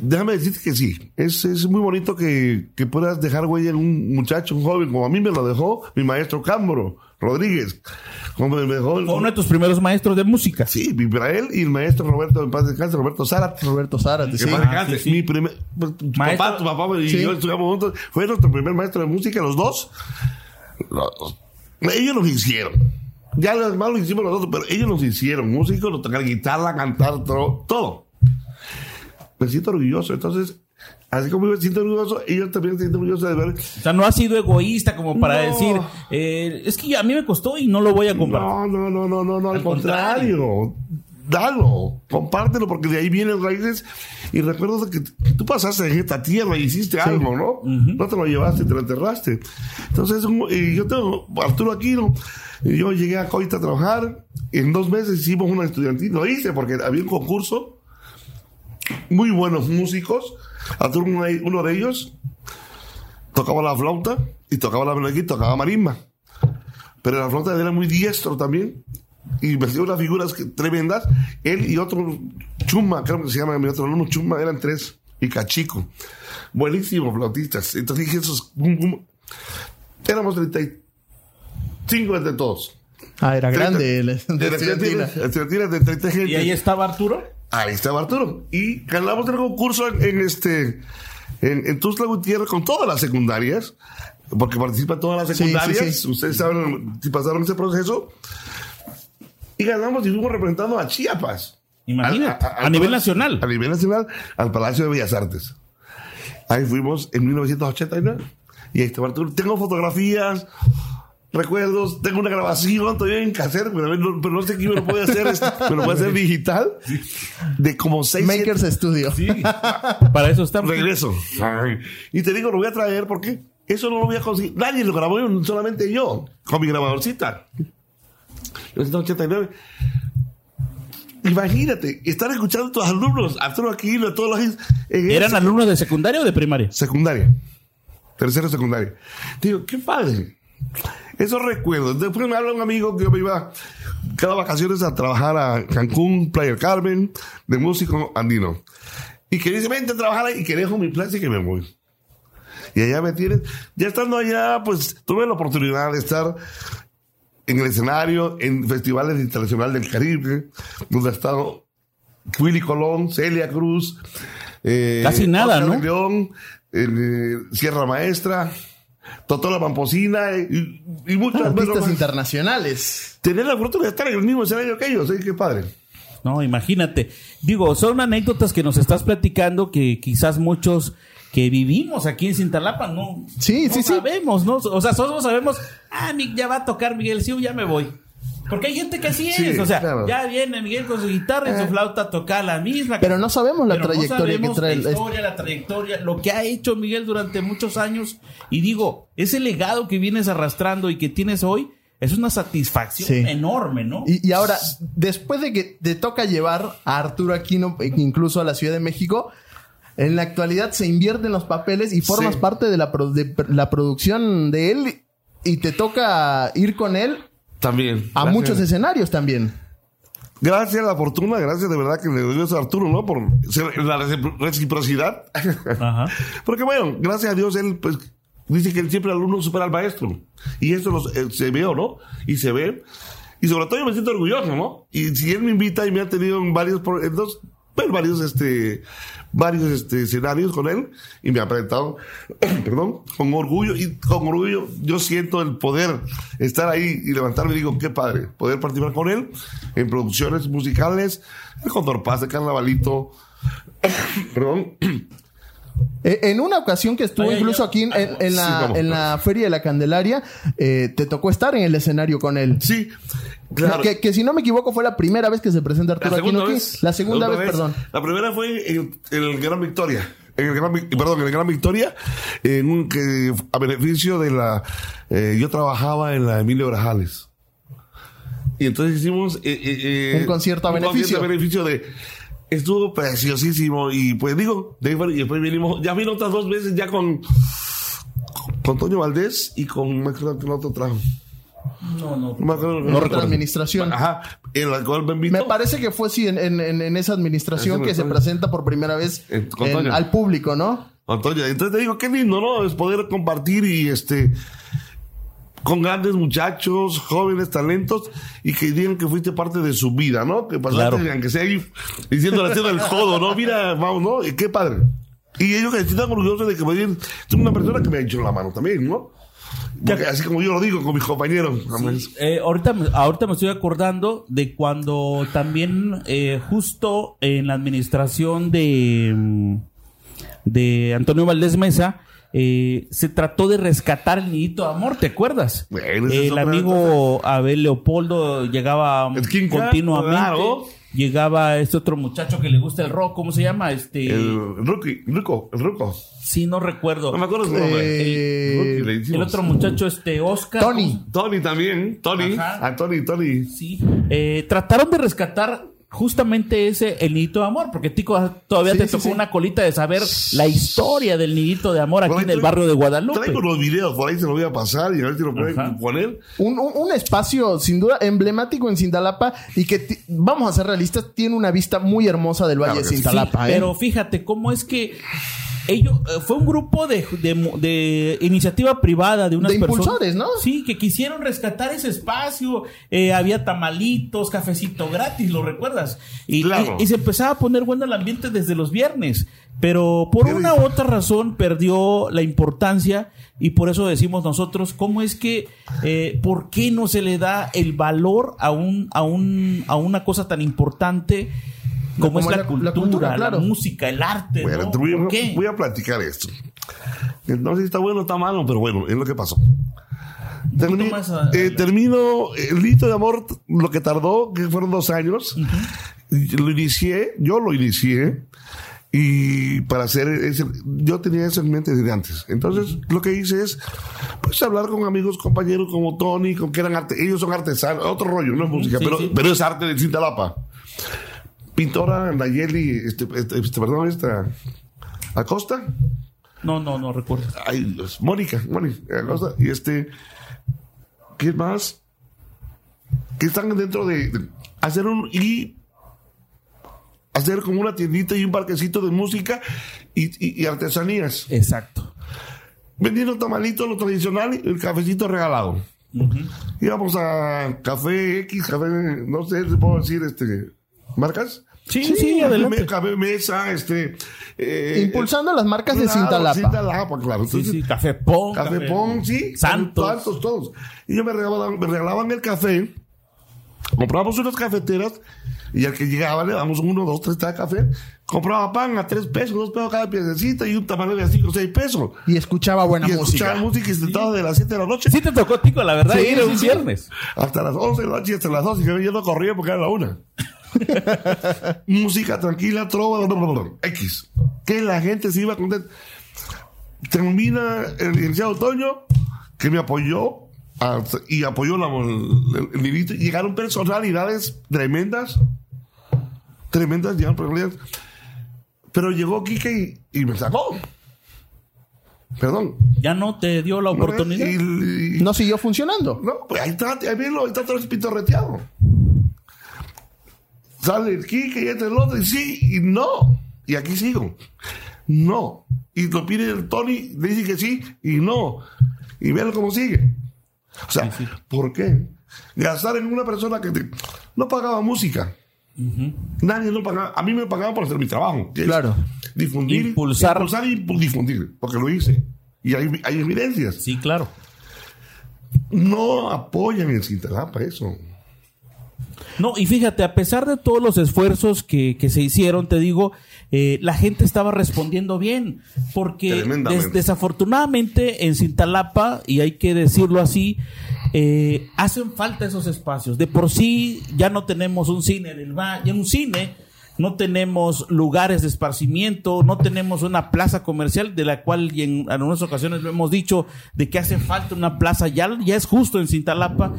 Déjame decirte que sí. Es, es muy bonito que, que puedas dejar huella en un muchacho, un joven, como a mí me lo dejó mi maestro Cámbaro Rodríguez. Como me dejó el- Fue uno de tus primeros maestros de música. Sí, él y el maestro Roberto, en paz descanse, Roberto Zárate. Roberto Zárate, Que sí. en paz Ah, descanse. sí, sí. Mi primer, pues, tu Maestro. papá, tu papá y Sí. yo estudiamos juntos. Fue nuestro primer maestro de música, los dos. Los- ellos nos hicieron. Ya lo demás lo hicimos nosotros, pero ellos nos hicieron. Músicos, nos tocar guitarra, cantar, todo. todo. Me siento orgulloso. Entonces, así como yo me siento orgulloso, ellos también se sienten orgullosos de ver. O sea, no has sido egoísta como para No. decir, eh, es que a mí me costó y no lo voy a compartir. No, no, no, no, no, no, al, Al contrario. Dalo, compártelo, porque de ahí vienen raíces. Y recuerdo que tú pasaste en esta tierra y hiciste algo, ¿no? No te lo llevaste, te lo enterraste. Entonces, yo tengo Arturo Aquino, yo llegué a Coita a trabajar. En dos meses hicimos una estudiantil. Lo hice porque había un concurso. Muy buenos músicos. Arturo, uno de- de ellos, tocaba la flauta y tocaba la melodía y tocaba marimba. Pero la flauta era muy diestro también. Y me hacía unas figuras tremendas. Él y otro Chuma, creo que se llama mi otro alumno Chuma, eran tres. Y Cachico. Buenísimos flautistas. Entonces dije, esos. bum, bum. Éramos 30 y cinco entre todos. Ah, era 30 grande el de de la estudiantina. estudiantina, estudiantina de 30 gente. ¿Y ahí estaba Arturo? Ahí estaba Arturo. Y ganamos el concurso en, en este, en, en Tuxtla Gutiérrez con todas las secundarias, porque participan todas las Sí, sí, secundarias. sí. Ustedes saben si pasaron ese proceso. Y ganamos y fuimos representando a Chiapas. Imagínate, Al- a nivel Palacio- nacional. A nivel nacional, al Palacio de Bellas Artes. Ahí fuimos en 1989. Y ahí estaba Arturo. Tengo fotografías, recuerdos, tengo una grabación todavía en cassette, pero no, pero no sé quién me lo puede hacer, este, me lo puede hacer digital, de como seis, siete- Makers Studio. Para eso estamos. regreso. Y te digo, lo voy a traer porque eso no lo voy a conseguir. Nadie lo grabó, solamente yo, con mi grabadorcita. 1989. Imagínate, estar escuchando a tus alumnos, Arturo Aquino, todos los ¿Eran ese- alumnos de secundaria o de primaria? secundaria. Tercero secundaria. Digo, qué padre. Esos recuerdos. Después me habla un amigo que yo me iba cada vacaciones a trabajar a Cancún, Playa del Carmen, de músico andino. Y que dice, vente a trabajar ahí y que dejo mi plaza y que me voy. Y allá me tienes. Ya estando allá, pues tuve la oportunidad de estar en el escenario, en festivales internacionales del Caribe, donde ha estado Willy Colón, Celia Cruz. eh, Casi nada, Oscar ¿no? León, eh, Sierra Maestra, Totola Pamposina eh, y, y muchas Artistas más. internacionales. Tener la oportunidad de estar en el mismo escenario que ellos, ¿eh? qué padre. No, imagínate. Digo, son anécdotas que nos estás platicando que quizás muchos que vivimos aquí en Cintalapa no, Sí, no sí, sí. sabemos, ¿no? O sea, solo sabemos, ah, mi- ya va a tocar Miguel, sí, ya me voy. Porque hay gente que así Sí, es, o sea, claro. ya viene Miguel con su guitarra y su flauta a tocar la misma. Pero no sabemos la Pero no trayectoria que sabemos trae La historia, la trayectoria, lo que ha hecho Miguel durante muchos años. Y digo, ese legado que vienes arrastrando y que tienes hoy es una satisfacción Sí. enorme, ¿no? Y, y ahora, después de que te toca llevar a Arturo Aquino, e incluso a la Ciudad de México, en la actualidad se invierten los papeles y formas Sí. parte de la, pro- de la producción de él y te toca ir con él También. a muchos escenarios también. Gracias a la fortuna, gracias de verdad que le doy eso a Arturo, ¿no? Por ser- la recipro- reciprocidad. Ajá. (laughs) Porque bueno, gracias a Dios él pues dice que siempre el alumno supera al maestro. Y eso lo- eh, se ve, ¿no? Y se ve. Y sobre todo yo me siento orgulloso, ¿no? Y si él me invita y me ha tenido en varios, en dos, bueno, varios, este, varios, este, escenarios con él y me ha presentado, (clears throat) perdón, con orgullo y con orgullo yo siento el poder estar ahí y levantarme y digo, qué padre, poder participar con él en producciones musicales, el Condor Paz, el Carnavalito, (clears throat) perdón, (clears throat) En una ocasión que estuvo incluso aquí en, en- en la, Sí, vamos. en la Feria de la Candelaria, eh, te tocó estar en el escenario con él. sí, claro. Que, que si no me equivoco fue la primera vez que se presenta La Arturo segunda Aquino aquí. vez. La segunda otra vez, perdón. La primera fue en, el Gran Victoria. En el Gran, Vic- perdón, en el Gran Victoria, en un, que, a beneficio de la, eh, yo trabajaba en la Emilio Grajales. Y entonces hicimos, eh, eh, eh, Un concierto a un beneficio. concierto a beneficio de, estuvo preciosísimo. Y pues digo, de ahí fue- y después vinimos, ya vino otras dos veces ya con, con Toño Valdés y con, me acuerdo que el otro trajo. No, no. No me acuerdo. En otra administración. Ajá, en la cual me invitó. Me parece que fue sí en, en- en- esa administración que se presenta por primera vez En- con en- Toño. al público, ¿no? Antonio, entonces te digo, qué lindo, ¿no? Es poder compartir y este con grandes muchachos, jóvenes talentos y que digan que fuiste parte de su vida, ¿no? Que pasaste, Claro. aunque sea ahí diciéndole haciendo el codo, ¿no? Mira, vamos, ¿no? Y qué padre. Y ellos que están orgullosos de que me digan, soy una persona que me ha hecho la mano también, ¿no? Porque así como yo lo digo con mis compañeros. Eh, ahorita, me- ahorita me estoy acordando de cuando también eh, justo en la administración de, mm, de Antonio Valdés Mesa eh, se trató de rescatar el nidito de amor, ¿te acuerdas? Bueno, el amigo Abel Leopoldo llegaba El King Kong, continuamente. claro. Llegaba este otro muchacho que le gusta el rock, ¿cómo se llama? Este, El Rookie, Ruco, el Ruco. sí, no recuerdo. No me acuerdo su nombre. Eh, el otro muchacho, este, Oscar. Tony. Tony también, Tony. Ajá. A Tony, Tony. Sí. Eh, trataron de rescatar justamente ese, el nidito de amor, porque Tico todavía Sí, te sí, tocó sí. una colita de saber la historia del nidito de amor aquí Por en el barrio de Guadalupe. Traigo los videos, por ahí se los voy a pasar y a ver si lo pueden Ajá. poner. Un, un- un espacio sin duda emblemático en Cintalapa y que, vamos a ser realistas, tiene una vista muy hermosa del Valle Claro de. Cintalapa. ¿eh? Pero fíjate cómo es que ellos eh, fue un grupo de, de, de iniciativa privada de unas De personas- impulsores, ¿no? Sí, que quisieron rescatar ese espacio. Eh, había tamalitos, cafecito gratis, ¿lo recuerdas? Y, Claro. y- y se empezaba a poner bueno el ambiente desde los viernes. Pero por una u otra razón perdió la importancia y por eso decimos nosotros, ¿cómo es que, eh, por qué no se le da el valor a, un, a, un, a una cosa tan importante como, Como es la, la- la cultura, cultura, la claro. música, el arte? Bueno, ¿no? voy, a- ¿Por qué? voy a platicar esto. No sé si está bueno o está malo, pero bueno, es lo que pasó. Termi- más eh, termino el hito de amor, lo que tardó, que fueron dos años. Lo inicié, yo lo inicié. Y para hacer ese, yo tenía eso en mente desde antes. Entonces, lo que hice es, pues, hablar con amigos, compañeros como Tony, con que eran arte, ellos son artesanos, otro rollo, no es música, sí, pero, sí. pero es arte de Cintalapa. Pintora Nayeli, este, este, este, perdón, esta, Acosta, No, no, no recuerdo. Ay, Mónica, Mónica Acosta, y este, ¿qué más? Que están dentro de, de hacer un, y hacer como una tiendita y un parquecito de música y, y- y artesanías. Exacto. Vendiendo tamalitos, lo tradicional y el cafecito regalado. Íbamos a Café X, Café, no sé si puedo decir, este, ¿marcas? Sí, sí, adelante. Me- Café Mesa, este... eh, Impulsando las marcas de claro, Cintalapa. Cintalapa, claro. Sí, Entonces, sí, Café Pong. Café Pong, sí. Santos. Santos, todos. Y yo me regalaban, me regalaban el café. Comprábamos unas cafeteras y al que llegaba le damos uno, dos, tres tazas de café. Compraba pan a tres pesos, dos pesos cada piececita y un tamal de cinco o seis pesos. Y escuchaba buena y música. escuchaba música y sentaba de las siete de la noche Sí te tocó, Tico, la verdad, Sí, ir sí, un sí. viernes. hasta las once de la noche y hasta las dos. Y yo no corría porque era la una. (laughs) música tranquila, trova, bla, bla, bla, bla. X. Que la gente se iba contenta. Termina el licenciado Otoño, que me apoyó a- y apoyó la- el, el. Y Llegaron personalidades tremendas. Tremendas, llegaron personalidades. Pero llegó Quique y, y me sacó. Perdón. Ya no te dio la oportunidad. Y- y- No siguió funcionando. no, pues ahí está, ahí ahí está todo el pitorreteado. Sale el Kike y entra el otro, y sí, y no. Y aquí sigo. No. Y lo pide el Tony, dice que sí, y no. Y véalo cómo sigue. O sea, ¿por qué? Gastar en una persona que te- no pagaba música. Nadie no pagaba. A mí me pagaban por hacer mi trabajo. Claro. Difundir. Impulsar. Impulsar y difundir. Porque lo hice. Y hay, hay evidencias Sí, claro. no apoyan en Cintalapa eso. No, y fíjate, a pesar de todos los esfuerzos que, que se hicieron, te digo, eh, la gente estaba respondiendo bien, porque des- desafortunadamente en Cintalapa, y hay que decirlo así, eh, hacen falta esos espacios. De por sí ya no tenemos un cine en el valle, un cine, no tenemos lugares de esparcimiento, no tenemos una plaza comercial de la cual y en algunas ocasiones lo hemos dicho de que hace falta una plaza, ya, ya es justo en Cintalapa.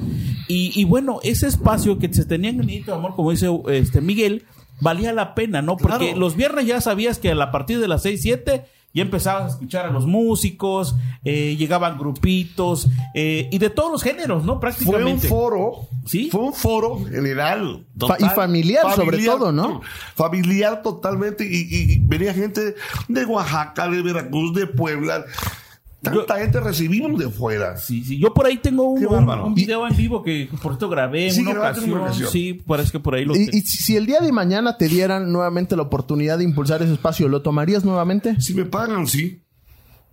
Y, y bueno, ese espacio que se tenía en de Amor, como dice este Miguel, valía la pena, ¿no? Porque Claro. los viernes ya sabías que a partir de las 6, 7 ya empezabas a escuchar a los músicos, eh, llegaban grupitos, eh, y de todos los géneros, ¿no? Fue un Prácticamente. foro, ¿Sí? fue un foro general. Fa- y familiar, sobre todo, ¿no? Familiar totalmente. Y, y- y venía gente de Oaxaca, de Veracruz, de Puebla. Tanta gente recibimos de fuera. Sí, sí. Yo por ahí tengo un, un- video en vivo que por esto grabé en Sí, una ocasión. Sí, parece que por ahí lo Y, tengo. y si el día de mañana te dieran nuevamente la oportunidad de impulsar ese espacio, ¿lo tomarías nuevamente? Si me pagan, sí.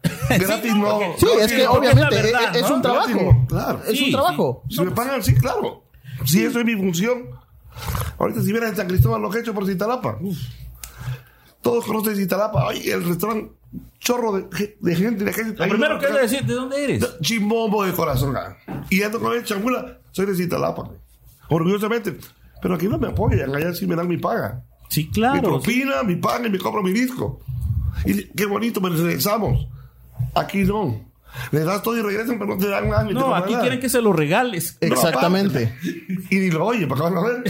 (laughs) Gratis no, no. porque- Sí, No, es que porque obviamente es la verdad, es, es ¿no? un trabajo. Gratis, claro. Es Sí, un trabajo. Si me pagan, sí, claro. Si eso es mi función. Ahorita si vieras en San Cristóbal lo que he hecho por Citalapa. uf. Todos conocen Citalapa. Ay, el restaurante chorro de, de gente. De gente Lo primero que hay que decir, ¿de dónde eres? Chimbombo de corazón. ah. Y ando con el chambula. Soy de Citalapa. Orgullosamente. Pero aquí no me apoyan. Allá sí me dan mi paga. Sí, Mi claro. propina, mi paga y me compro mi disco. Y qué bonito, me regresamos. Aquí no. Le das todo y regresan, pero no te dan nada. No, aquí nada. quieren que se lo regales. No, Exactamente. (laughs) Y ni lo oye, para van a ver.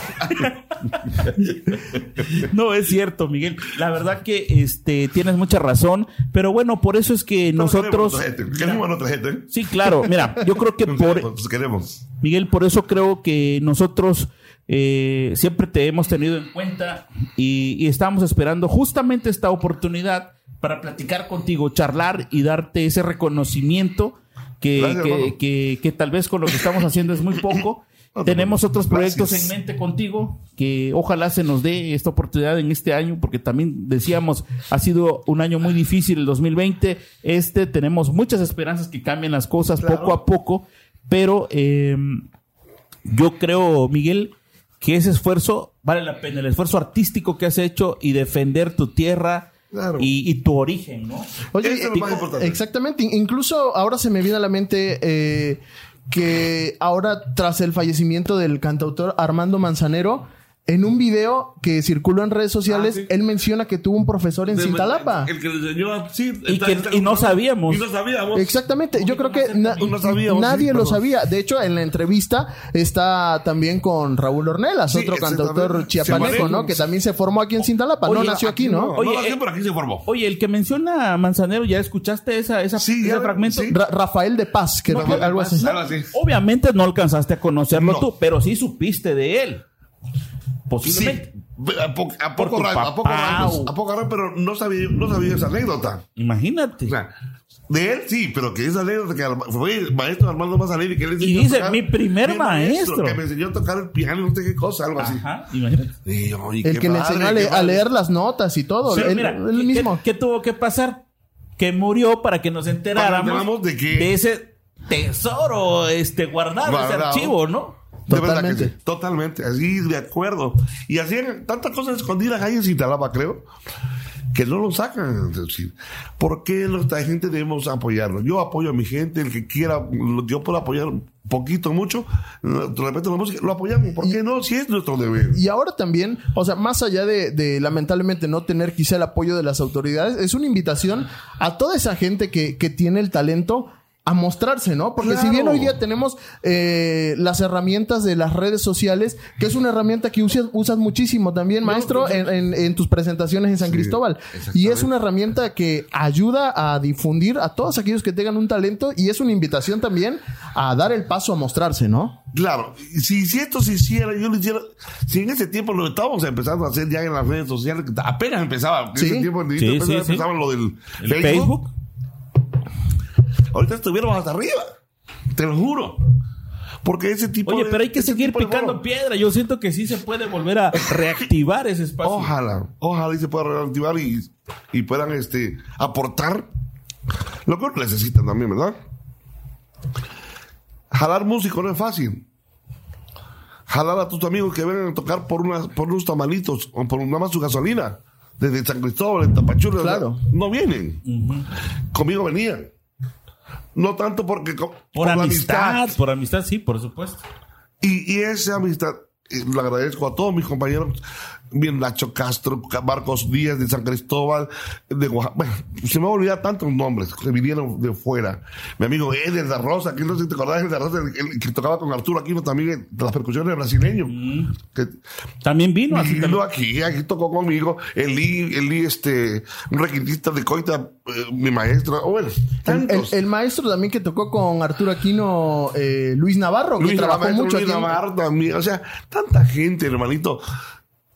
No, es cierto, Miguel. La verdad que este tienes mucha razón, pero bueno, por eso es que nosotros Queremos a otra gente, queremos otra gente. ¿eh? Sí, claro. Mira, yo creo que (laughs) por queremos. Miguel, por eso creo que nosotros eh, siempre te hemos tenido en cuenta y, y estamos esperando justamente esta oportunidad para platicar contigo, charlar y darte ese reconocimiento que, Gracias, que- que- que tal vez con lo que estamos haciendo es muy poco. (laughs) Tenemos otros proyectos gracias. en mente contigo que ojalá se nos dé esta oportunidad en este año, porque también decíamos, ha sido un año muy difícil el 2020. Este tenemos muchas esperanzas que cambien las cosas Claro. poco a poco, pero eh, yo creo, Miguel, que ese esfuerzo vale la pena, el esfuerzo artístico que has hecho y defender tu tierra Claro. y, y tu origen, ¿no? Oye, Eso es lo más importante. Exactamente. Incluso ahora se me viene a la mente eh, que ahora, tras el fallecimiento del cantautor Armando Manzanero, en un video que circuló en redes sociales, Ah, sí. él menciona que tuvo un profesor en De- Cintalapa. El que le enseñó a- sí, Y está- que- está- y no sabíamos. Y no sabíamos. Exactamente, yo creo que na- No sabíamos, nadie sí, lo sabía. De hecho, en la entrevista está también con Raúl Ornelas, Sí, otro cantautor chiapaneco. ¿no? Que también se formó aquí en Cintalapa, no nació aquí, No, ¿no? Oye, no nació, eh, pero aquí se formó. Oye, el que menciona a Manzanero, ¿ya escuchaste esa, esa, Sí, ese ya, fragmento? sí. Ra- Rafael de Paz, que Rafael de algo así. algo así. Obviamente no alcanzaste a conocerlo No. tú, pero sí supiste de él. Posiblemente. Sí. A, po- a Por poco rato, a poco papá, rato, a poco rato, pero no sabía, no sabía esa anécdota. Imagínate. O sea, de él sí, pero que esa anécdota que fue el maestro Armando Mazanelli que él enseñó Y a dice, tocar- mi primer maestro. Que me enseñó a tocar el piano, no sé qué cosa, algo así. Ajá, imagínate. Y yo, y El que le enseñó a, le- leer las notas y todo. Pero él, mira, él ¿qué- mismo. ¿qué, tuvo que pasar? Que murió para que nos enteráramos de que- ese tesoro este guardado, ese archivo, ¿no? De verdad que Totalmente. sí, totalmente, así de acuerdo. Y hacían tantas cosas escondidas ahí en Cintalapa, creo, que no lo sacan. Decir, ¿Por qué nuestra gente debemos apoyarlo? Yo apoyo a mi gente, el que quiera, yo puedo apoyar poquito, mucho, de repente la música, lo apoyamos. ¿Por qué no? Si es nuestro deber. Y ahora también, o sea, más allá de, de, lamentablemente no tener quizá el apoyo de las autoridades, es una invitación a toda esa gente que, que tiene el talento a mostrarse, ¿no? Porque si bien hoy día tenemos eh, las herramientas de las redes sociales, que es una herramienta que usas, usas muchísimo también, maestro, en, en- en tus presentaciones en San Sí, Cristóbal. Y es una herramienta que ayuda a difundir a todos aquellos que tengan un talento y es una invitación también a dar el paso a mostrarse, ¿no? Claro, y si, si esto se hiciera, yo lo hiciera, si en ese tiempo lo estábamos empezando a hacer ya en las redes sociales, que apenas empezaba, en Sí. ese tiempo en Sí, apenas sí, sí. empezaba lo del El Facebook, Facebook. Ahorita estuviéramos hasta arriba, te lo juro. Porque ese tipo Oye, de- pero hay que seguir picando piedra. Yo siento que sí se puede volver a (laughs) reactivar ese espacio. Ojalá, ojalá y se pueda reactivar y, y puedan este, aportar lo que necesitan también, ¿verdad? Jalar músico no es fácil. Jalar a tus amigos que vengan a tocar por, unas, por unos tamalitos o por nada más su gasolina. Desde San Cristóbal, en Tapachula. Claro. No vienen. Conmigo venían. No tanto porque... Por, amistad, por amistad, sí, por supuesto. y, y esa amistad, eh, le agradezco a todos mis compañeros, bien Nacho Castro, Ca- Marcos Díaz de San Cristóbal, de Oaxaca. Bueno, se me va a olvidar tantos nombres que vinieron de fuera. Mi amigo Eder da Rosa, que no sé si te acordás de da Rosa, el, el que tocaba con Arturo Aquino también, de las percusiones brasileños. Que, También vino así. vino aquí, aquí tocó conmigo, Eli, Eli, este, un requintista de Coita, eh, mi maestro, o bueno, El, el- el maestro también que tocó con Arturo Aquino, eh, Luis Navarro, que Luis trabajó Navarro, mucho Luis aquí. Navarro también, o sea, tanta gente, hermanito.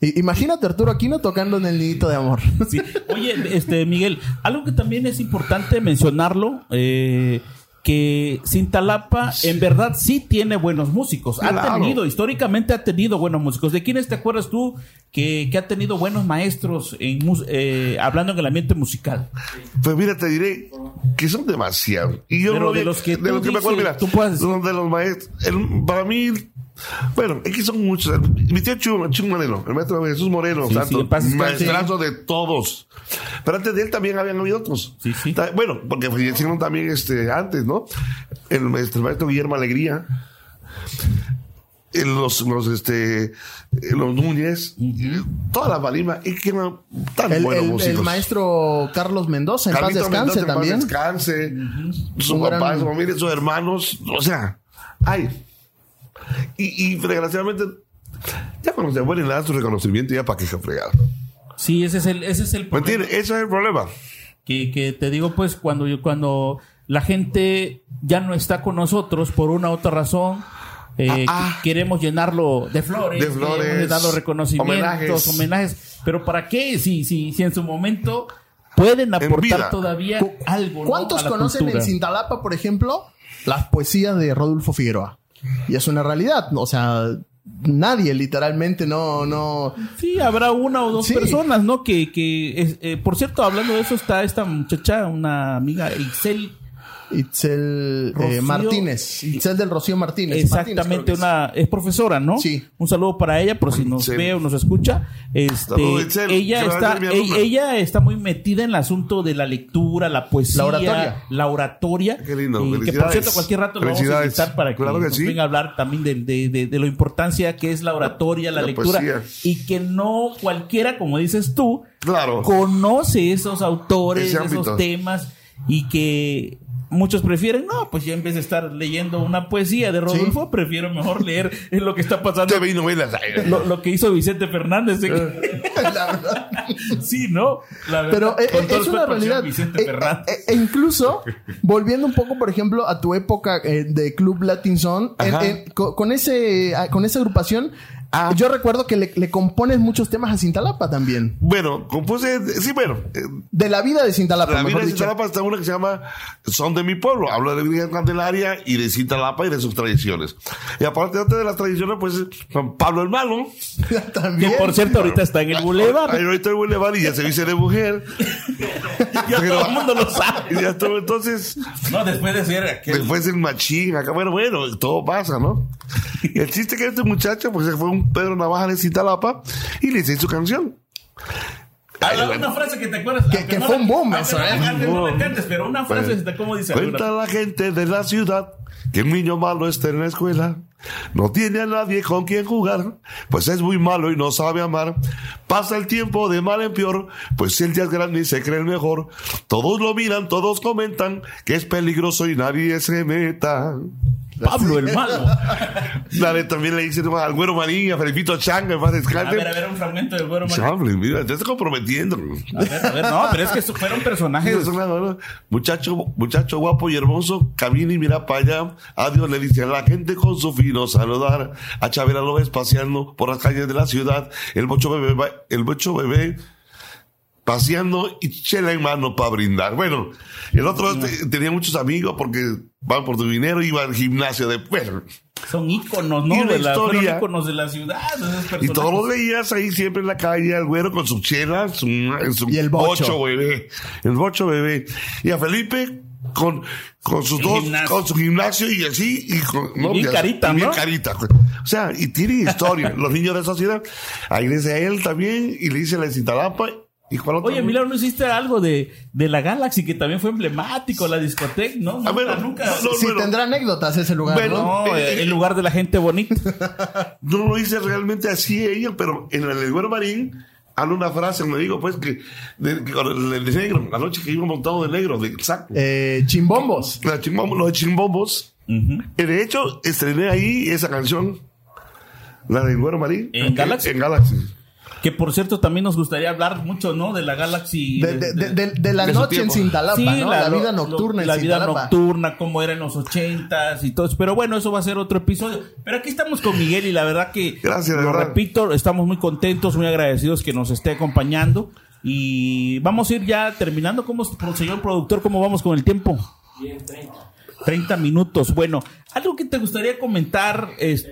Imagínate a Arturo Aquino tocando en el nidito de amor. Sí. Oye, este Miguel, algo que también es importante mencionarlo, eh, que Cintalapa en verdad sí tiene buenos músicos. Ha Claro. tenido, históricamente ha tenido buenos músicos. ¿De quiénes te acuerdas tú que, que ha tenido buenos maestros en eh, hablando en el ambiente musical? Pues mira, te diré que son demasiados. Y yo Pero no de vi- los que de tú los que me acuerdo, mira, tú puedes- de los maestros. el- para mí, bueno, es que son muchos. Mi tío Chum, Chum Moreno, el maestro Jesús Moreno, Sí, santo, sí, en paz descanse. maestrazo de todos. Pero antes de él también habían habido otros. Sí, Bueno, porque fallecieron también este, antes, ¿no? El maestro, el maestro Guillermo Alegría. Los, los, este, los Núñez, toda la balima, y que eran tan El, buenos el- músicos. el maestro Carlos Mendoza, en paz Carlito descanse Mendoza, en paz también. descanse. Su Un papá, gran- su familia, sus hermanos. O sea, hay. Y, y desgraciadamente, ya cuando se mueren le dan su reconocimiento, ya para que se fregar. Sí, ese es el, ese es el ¿Me problema. entiendes? Ese es el problema. que, que te digo pues cuando yo- cuando la gente ya no está con nosotros por una u otra razón Eh, Ah, ah. Queremos llenarlo de flores, De flores, queremos llenarlo reconocimientos, homenajes. homenajes. Pero ¿para qué? Si, si, si en su momento pueden aportar todavía algo. ¿no? ¿Cuántos a la conocen cultura? en Cintalapa, por ejemplo, las poesías de Rodolfo Figueroa? Y es una realidad. O sea, nadie literalmente no, no. Sí, habrá una o dos Sí. personas, ¿no? Que, que es- eh, por cierto, hablando de eso, está esta muchacha, una amiga, Isel, Itzel eh, Martínez. Itzel del Rocío Martínez. exactamente Martínez, una, es profesora, ¿no? Sí. Un saludo para ella, por si nos Itzel. ve o nos escucha. Este, Itzel, ella está, mi e- ella está muy metida en el asunto de la lectura, la poesía, La oratoria. la oratoria. Qué lindo, Eh, que por cierto, cualquier rato lo vamos a invitar para que, Claro que nos sí. venga a hablar también de, de, de, de la importancia que es la oratoria, la, La lectura. poesía. Y que no cualquiera, como dices tú, Claro. conoce esos autores, esos temas y que muchos prefieren, no, pues ya en vez de estar leyendo una poesía de Rodolfo, prefiero mejor leer (laughs) en lo que está pasando. Te vi novelas. Lo, lo que hizo Vicente Fernández. ¿eh? La (laughs) verdad. sí, ¿no? La verdad, Pero eh, con todo es una al señor realidad. Vicente Eh, Fernández. eh, e incluso, volviendo un poco, por ejemplo, a tu época eh, de Club Latin Son, en- con, ese, ah, con esa agrupación, yo recuerdo que le, le compones muchos temas a Cintalapa también. Bueno, compuse, sí, bueno, eh, De la vida de Cintalapa, la vida de. Cintalapa está una que se llama Son de mi pueblo. Habla de Virgen Candelaria y de Cintalapa y de sus tradiciones. Y aparte de las tradiciones, pues Pablo el Malo. (laughs) Que por cierto, ahorita está en el Boulevard. Ahí ahorita el Boulevard y ya se viste de mujer. (laughs) Ya Pero- todo el mundo lo sabe. (laughs) Y ya todo, entonces, No, después de ser aquel. después el machín, acá, bueno, bueno, todo pasa, ¿no? Y el chiste que este muchacho, pues se fue un Pedro Navaja de Cintalapa y le hice su canción. Una frase que te acuerdas. Que- no fue un boom eso, ¿eh? no cantes, pero una frase, Bueno. como dice Cuenta la gente de la ciudad que un niño malo está en la escuela. No tiene a nadie con quien jugar, pues es muy malo y no sabe amar. Pasa el tiempo de mal en peor, pues él ya es grande y se cree el mejor. Todos lo miran, todos comentan que es peligroso y nadie se meta. Pablo el malo. (laughs) Dale, también le dice al güero marín, a Felipito Changa, más A descarte. ver, a ver, un fragmento del güero Marín. Chable, mira, te estás comprometiendo. A ver, a ver, no, (laughs) pero es que fueron personajes. Muchacho, muchacho guapo y hermoso, camina y mira para allá. Adiós le dice a la gente con su fino saludar. A Chavera lo ves paseando por las calles de la ciudad. El bocho bebé, va- el bocho bebé paseando y chela en mano para brindar. Bueno, el otro te- tenía muchos amigos porque van por tu dinero y iba al gimnasio de bueno. Son íconos, ¿no? Y De la, historia. íconos de la ciudad. Y todos los veías ahí siempre en la calle, al güero con su chela, su, su Y el bocho. bebé. El bocho bebé. Y a Felipe con, con sus El dos, gimnasio. con su gimnasio y así, y con Y bien ya- carita, y bien ¿no? carita. O sea, y tiene historia. (laughs) los niños de esa ciudad. Ahí dice a él también, y le dice la Cintalapa, Oye, Milano, ¿no hiciste algo de, de la Galaxy que también fue emblemático, la discoteca? No, nunca, Ah, bueno, nunca. no, Sí, bueno. tendrá anécdotas ese lugar, Bueno, ¿no? No, Eh, el lugar de la gente bonita. (laughs) No lo hice realmente así ella, pero en el güero marín habla una frase, me digo, pues, que, de, de negro, la noche que iba montado de negro, de saco. Eh, chimbombos. La chimbom- los chimbombos. Y de hecho, estrené ahí esa canción, la del Güero Marín. ¿En Galaxy? En Galaxy. Que por cierto, también nos gustaría hablar mucho, ¿no? De la Galaxy. De, de- de- de- de la noche en. Cintalapa, Sí, ¿no? La, lo- vida lo- nocturna La en vida Cintalapa. nocturna, cómo era en los ochentas y todo eso. Pero bueno, eso va a ser otro episodio. Pero aquí estamos con Miguel y la verdad que, Gracias, lo verdad. repito, estamos muy contentos, muy agradecidos que nos esté acompañando. Y vamos a ir ya terminando. ¿Cómo, señor productor, cómo vamos con el tiempo? 30 minutos. Bueno, algo que te gustaría comentar, es,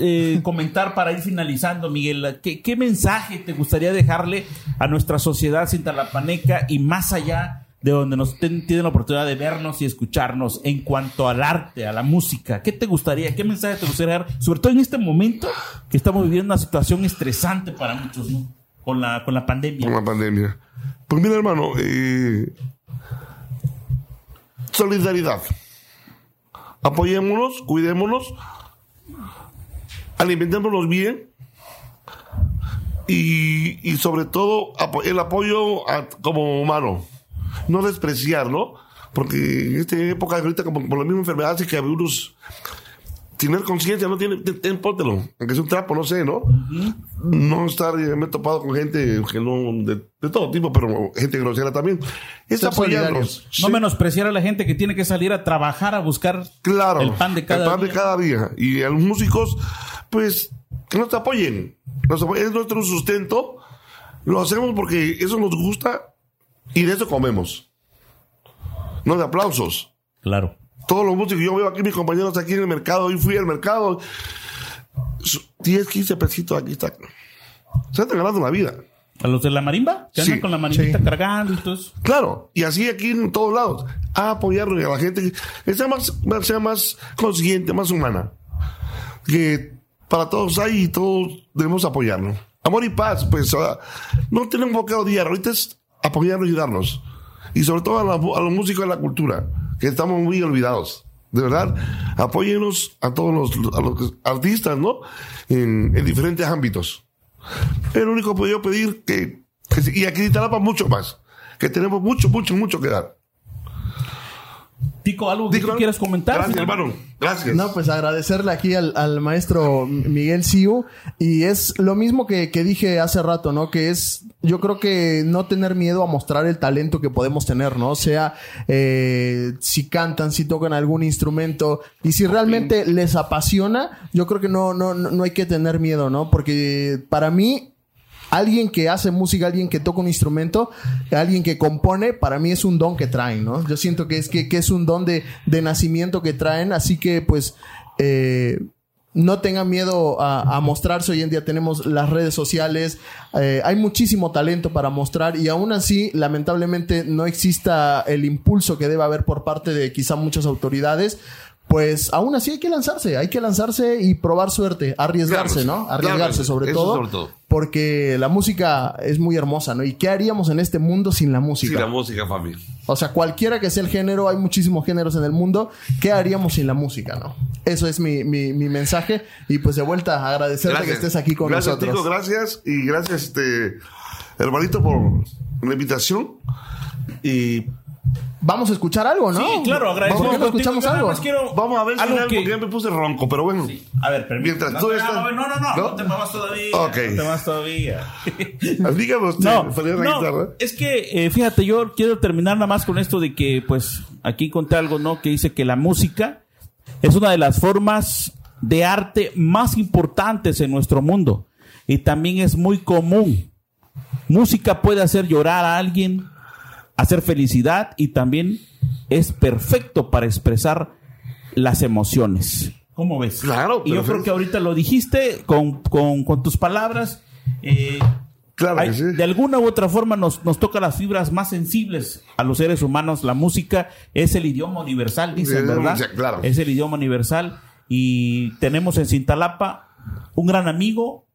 eh, comentar para ir finalizando, Miguel. ¿Qué, qué mensaje te gustaría dejarle a nuestra sociedad cintalapaneca y más allá de donde nos ten- tienen la oportunidad de vernos y escucharnos en cuanto al arte, a la música? ¿Qué te gustaría, qué mensaje te gustaría dar, sobre todo en este momento que estamos viviendo una situación estresante para muchos, ¿no? Con la, con la pandemia. Con la pandemia. Pues mira, hermano, eh, solidaridad. Apoyémonos, cuidémonos, alimentémonos bien y, y sobre todo el apoyo como humano. No despreciar, ¿no? Porque en esta época, ahorita, como por la misma enfermedad, hace que algunos tener conciencia, no tiene, ten, póntelo, aunque sea un trapo, no sé, ¿no? No estar, eh, me he topado con gente que no, de, de todo tipo, pero gente grosera también. Es Ser apoyarlos. solidarios. No Sí. menospreciar a la gente que tiene que salir a trabajar a buscar Claro. el pan de cada el pan día. de cada día. Y a los músicos, pues, que nos apoyen. Nos apoyen. Es nuestro sustento. Lo hacemos porque eso nos gusta y de eso comemos. No de aplausos. Claro. Todos los músicos, yo veo aquí mis compañeros aquí en el mercado, hoy fui al mercado. Su- 10, 15 pesitos, aquí está. Se están ganando la vida. A los de la marimba, que andan Sí, con la marimbita sí. cargando y todo eso. Claro, y así aquí en todos lados. A apoyarlo y a la gente que sea más, sea más consciente, más humana. Que para todos hay y todos debemos apoyarnos. Amor y paz, pues ah, no tenemos que odiar, ahorita es apoyarnos y ayudarnos. Y sobre todo a, la- a los músicos de la cultura, que estamos muy olvidados. De verdad, apóyenos a todos los, artistas, ¿no? En, en diferentes ámbitos. Es lo único que puedo pedir que, que y aquí en Talapa mucho más. Que tenemos mucho, mucho, mucho que dar. Tico, ¿algo que quieras comentar? Gracias, hermano. Gracias. No, pues agradecerle aquí al, al maestro Miguel Siu. Y es lo mismo que, que dije hace rato, ¿no? Que es, yo creo que no tener miedo a mostrar el talento que podemos tener, ¿no? O sea, eh, si cantan, si tocan algún instrumento y si realmente les apasiona, yo creo que no, no no hay que tener miedo, ¿no? Porque para mí, alguien que hace música, alguien que toca un instrumento, alguien que compone, para mí es un don que traen, ¿no? Yo siento que es, que, es un don de, de nacimiento que traen, así que pues eh, no tengan miedo a, a mostrarse. Hoy en día tenemos las redes sociales, eh, hay muchísimo talento para mostrar y aún así, lamentablemente, no exista el impulso que debe haber por parte de quizá muchas autoridades. Pues aún así hay que lanzarse, hay que lanzarse y probar suerte, arriesgarse, Claro, ¿no? Arriesgarse claro, sobre todo, sobre todo. porque la música es muy hermosa, ¿no? ¿Y qué haríamos en este mundo sin la música? Sí, la música, Fabi. O sea, cualquiera que sea el género, hay muchísimos géneros en el mundo. ¿Qué haríamos sin la música, no? Eso es mi, mi, mi mensaje. Y pues de vuelta, agradecerte que estés aquí con gracias, nosotros. Tico, gracias. Y gracias, este, hermanito, por la invitación. Y Vamos a escuchar algo, ¿no? Sí, claro, agradecemos. ¿Por qué no escuchamos algo? más quiero vamos a ver si algo algo que- porque ya me puse ronco, pero bueno. A ver, permíteme. Mientras no, tú te- estás- no, no, no, no, ¿No? te muevas todavía. Ok. No te muevas todavía. (laughs) Dígame usted, No, no, es que eh, fíjate, yo quiero terminar nada más con esto de que, pues, aquí conté algo, ¿no? Que dice que la música es una de las formas de arte más importantes en nuestro mundo y también es muy común. Música puede hacer llorar a alguien, hacer felicidad y también es perfecto para expresar las emociones. ¿Cómo ves? Claro, Y yo creo que ahorita lo dijiste con, con- con tus palabras. eh, Claro hay- que sí. De alguna u otra forma nos, nos toca las fibras más sensibles a los seres humanos. La música es el idioma universal, dicen, ¿verdad? sí, claro. Es el idioma universal. Y tenemos en Cintalapa un gran amigo,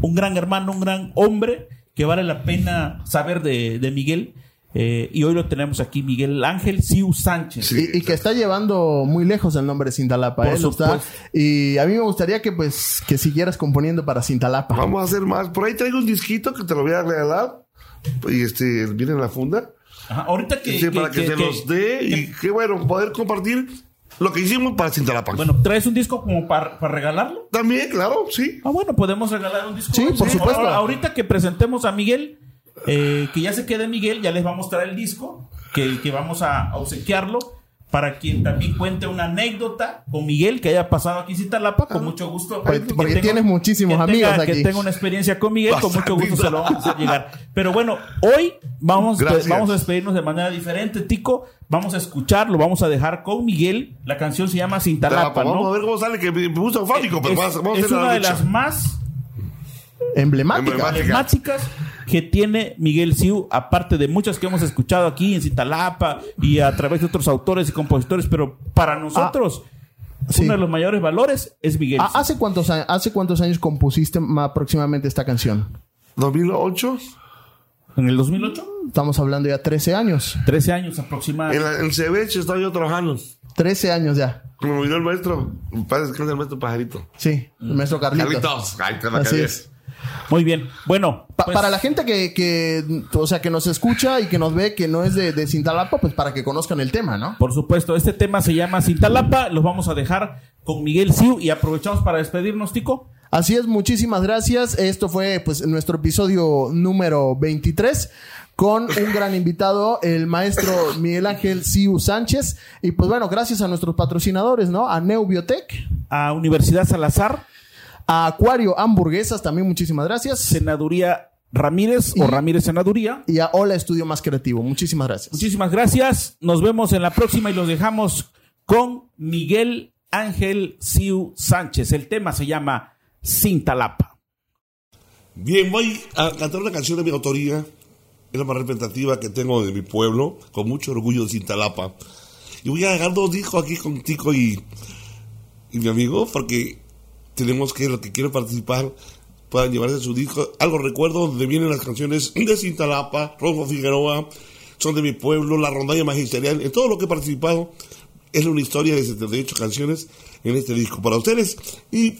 un gran hermano, un gran hombre que vale la pena saber de, de Miguel. Eh, y hoy lo tenemos aquí, Miguel Ángel Siu Sánchez. Sí. Y, y que está llevando muy lejos el nombre de Cintalapa, Por ¿eh? Está- y a mí me gustaría que pues que siguieras componiendo para Cintalapa. Vamos a hacer más. Por ahí traigo un disquito que te lo voy a regalar. Y este, viene en la funda. Ajá, ahorita que, Sí, que- para que, que- se que- los dé. Y qué bueno, poder compartir lo que hicimos para Cintalapa. Bueno, ¿traes un disco como para, para regalarlo? También, claro, sí. Ah, bueno, podemos regalar un disco. Sí, por supuesto. Ahora, ahorita que presentemos a Miguel, eh, que ya se quede Miguel, ya les va a mostrar el disco, que, que vamos a obsequiarlo. Para quien también cuente una anécdota con Miguel que haya pasado aquí en Citalapa, con mucho gusto. Porque- Que porque tenga- tienes muchísimos que tenga- amigos aquí. Que tenga una experiencia con Miguel, con mucho gusto se lo vamos a hacer (laughs) llegar. Pero bueno, hoy vamos, Gracias. vamos a despedirnos de manera diferente, Tico. Vamos a escucharlo, vamos a dejar con Miguel. La canción se llama Cintalapa, ¿no? Vamos a ver cómo sale, que me gusta eufórico, pero es, vamos, vamos a es hacer la una de las más Emblemática. Emblemática. emblemáticas que tiene Miguel Siu, aparte de muchas que hemos escuchado aquí en Citalapa y a través de otros autores y compositores, pero para nosotros sí. uno de los mayores valores es Miguel. Ah, Siu. ¿hace, cuántos, a- ¿Hace cuántos años compusiste ma- aproximadamente esta canción? 2008, En el 2008, Estamos hablando ya 13 años. 13 años en, aproximadamente. en Cebeche estaba yo trabajando. 13 años ya. Como vino el maestro, parece que es el maestro pajarito. Sí, el maestro Carlitos. Carlitos. Ay, Así es. Muy bien. Bueno, Pa- pues, para la gente que, que, o sea, que nos escucha y que nos ve que no es de, de Cintalapa, pues para que conozcan el tema, ¿no? por supuesto, este tema se llama Cintalapa. Los vamos a dejar con Miguel Siu y aprovechamos para despedirnos, Tico. Así es, muchísimas gracias. Esto fue pues nuestro episodio número 23 con un gran invitado, el maestro Miguel Ángel Siu Sánchez. Y pues bueno, gracias a nuestros patrocinadores, ¿no? A Neubiotech, A Universidad Salazar, a Acuario Hamburguesas, también muchísimas gracias. Senaduría Ramírez o Ramírez Senaduría. Y a Hola Estudio Más Creativo. Muchísimas gracias. Muchísimas gracias. Nos vemos en la próxima y los dejamos con Miguel Ángel Siu Sánchez. El tema se llama Cintalapa. Bien, voy a cantar una canción de mi autoría. Es la más representativa que tengo de mi pueblo, con mucho orgullo de Cintalapa. Y voy a dejar dos discos aquí con Tico y, y mi amigo, porque tenemos que, los que quieren participar, puedan llevarse su disco. Algo recuerdo donde vienen las canciones de Cintalapa, Rojo Figueroa, son de mi pueblo, La Rondalla Magisterial, en todo lo que he participado. Es una historia de 78 canciones en este disco para ustedes. Y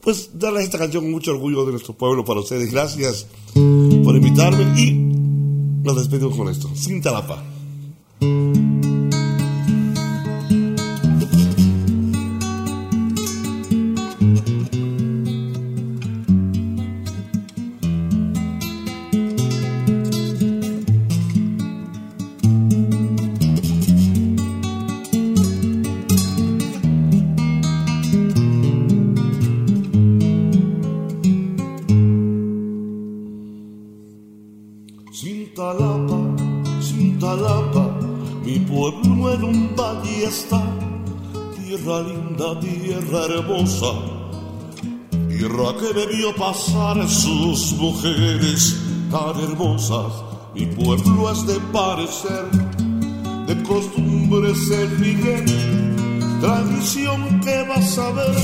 pues darles esta canción con mucho orgullo de nuestro pueblo para ustedes. Gracias por invitarme y nos despedimos con esto. Cintalapa, vio pasar sus mujeres tan hermosas. Mi pueblo es de parecer, de costumbres el Miguel, tradición que vas a ver,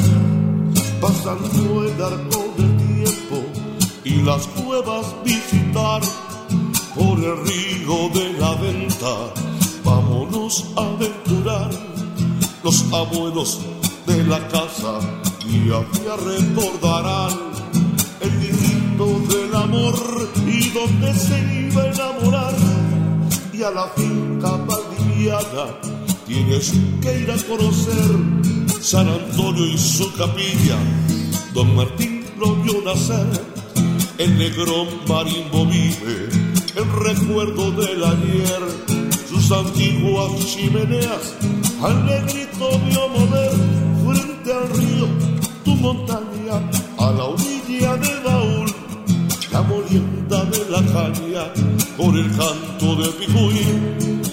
pasando el arco del tiempo y las cuevas visitar por el río de la venta. Vámonos a aventurar los abuelos de la casa y día recordarán el grito del amor y donde se iba a enamorar. Y a la finca valdiviana tienes que ir a conocer San Antonio y su capilla. Don Martín lo vio nacer el negro marimbo vive el recuerdo del ayer. Sus antiguas chimeneas al negrito vio mover frente al río tu montaña a la orilla de Daúl la molienda de la caña con el canto de Picuí,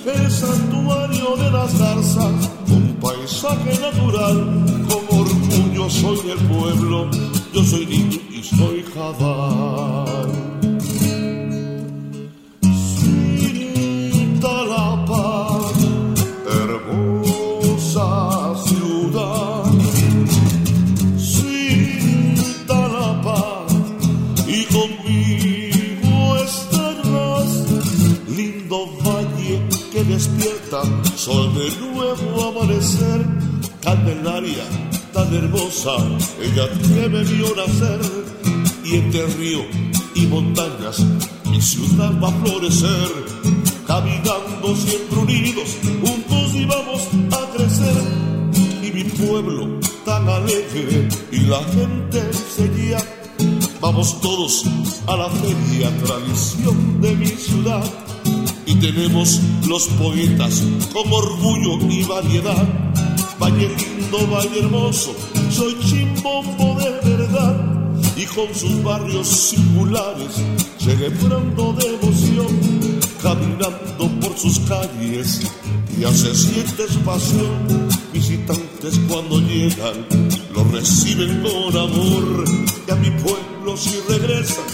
el santuario de las zarzas, un paisaje natural, como orgullo soy del pueblo, yo soy niño y soy jabal. Sol de nuevo amanecer. Candelaria, tan hermosa, ella que me vio nacer. Y entre río y montañas, mi ciudad va a florecer. Caminando siempre unidos, juntos y vamos a crecer y mi pueblo tan alegre y la gente seguía. Vamos todos a la feria, tradición de mi ciudad. Y tenemos los poetas con orgullo y variedad. Valle lindo, valle hermoso, soy chimbombo de verdad. Y con sus barrios singulares, celebrando devoción, caminando por sus calles, ya se siente pasión. Visitantes cuando llegan, los reciben con amor. Y a mi pueblo si regresan,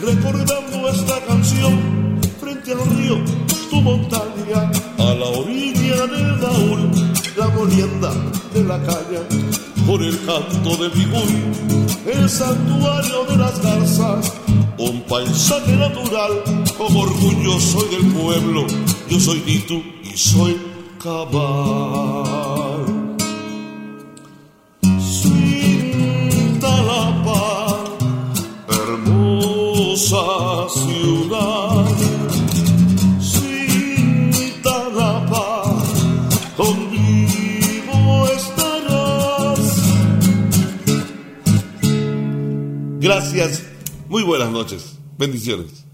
recordando esta canción, frente al río, tu montaña, a la orilla del Daúl, la molienda de la caña, por el canto de Piguy, el santuario de las garzas, un paisaje natural, como orgullo soy del pueblo, yo soy Nitu y soy cabal. Gracias, muy buenas noches, bendiciones.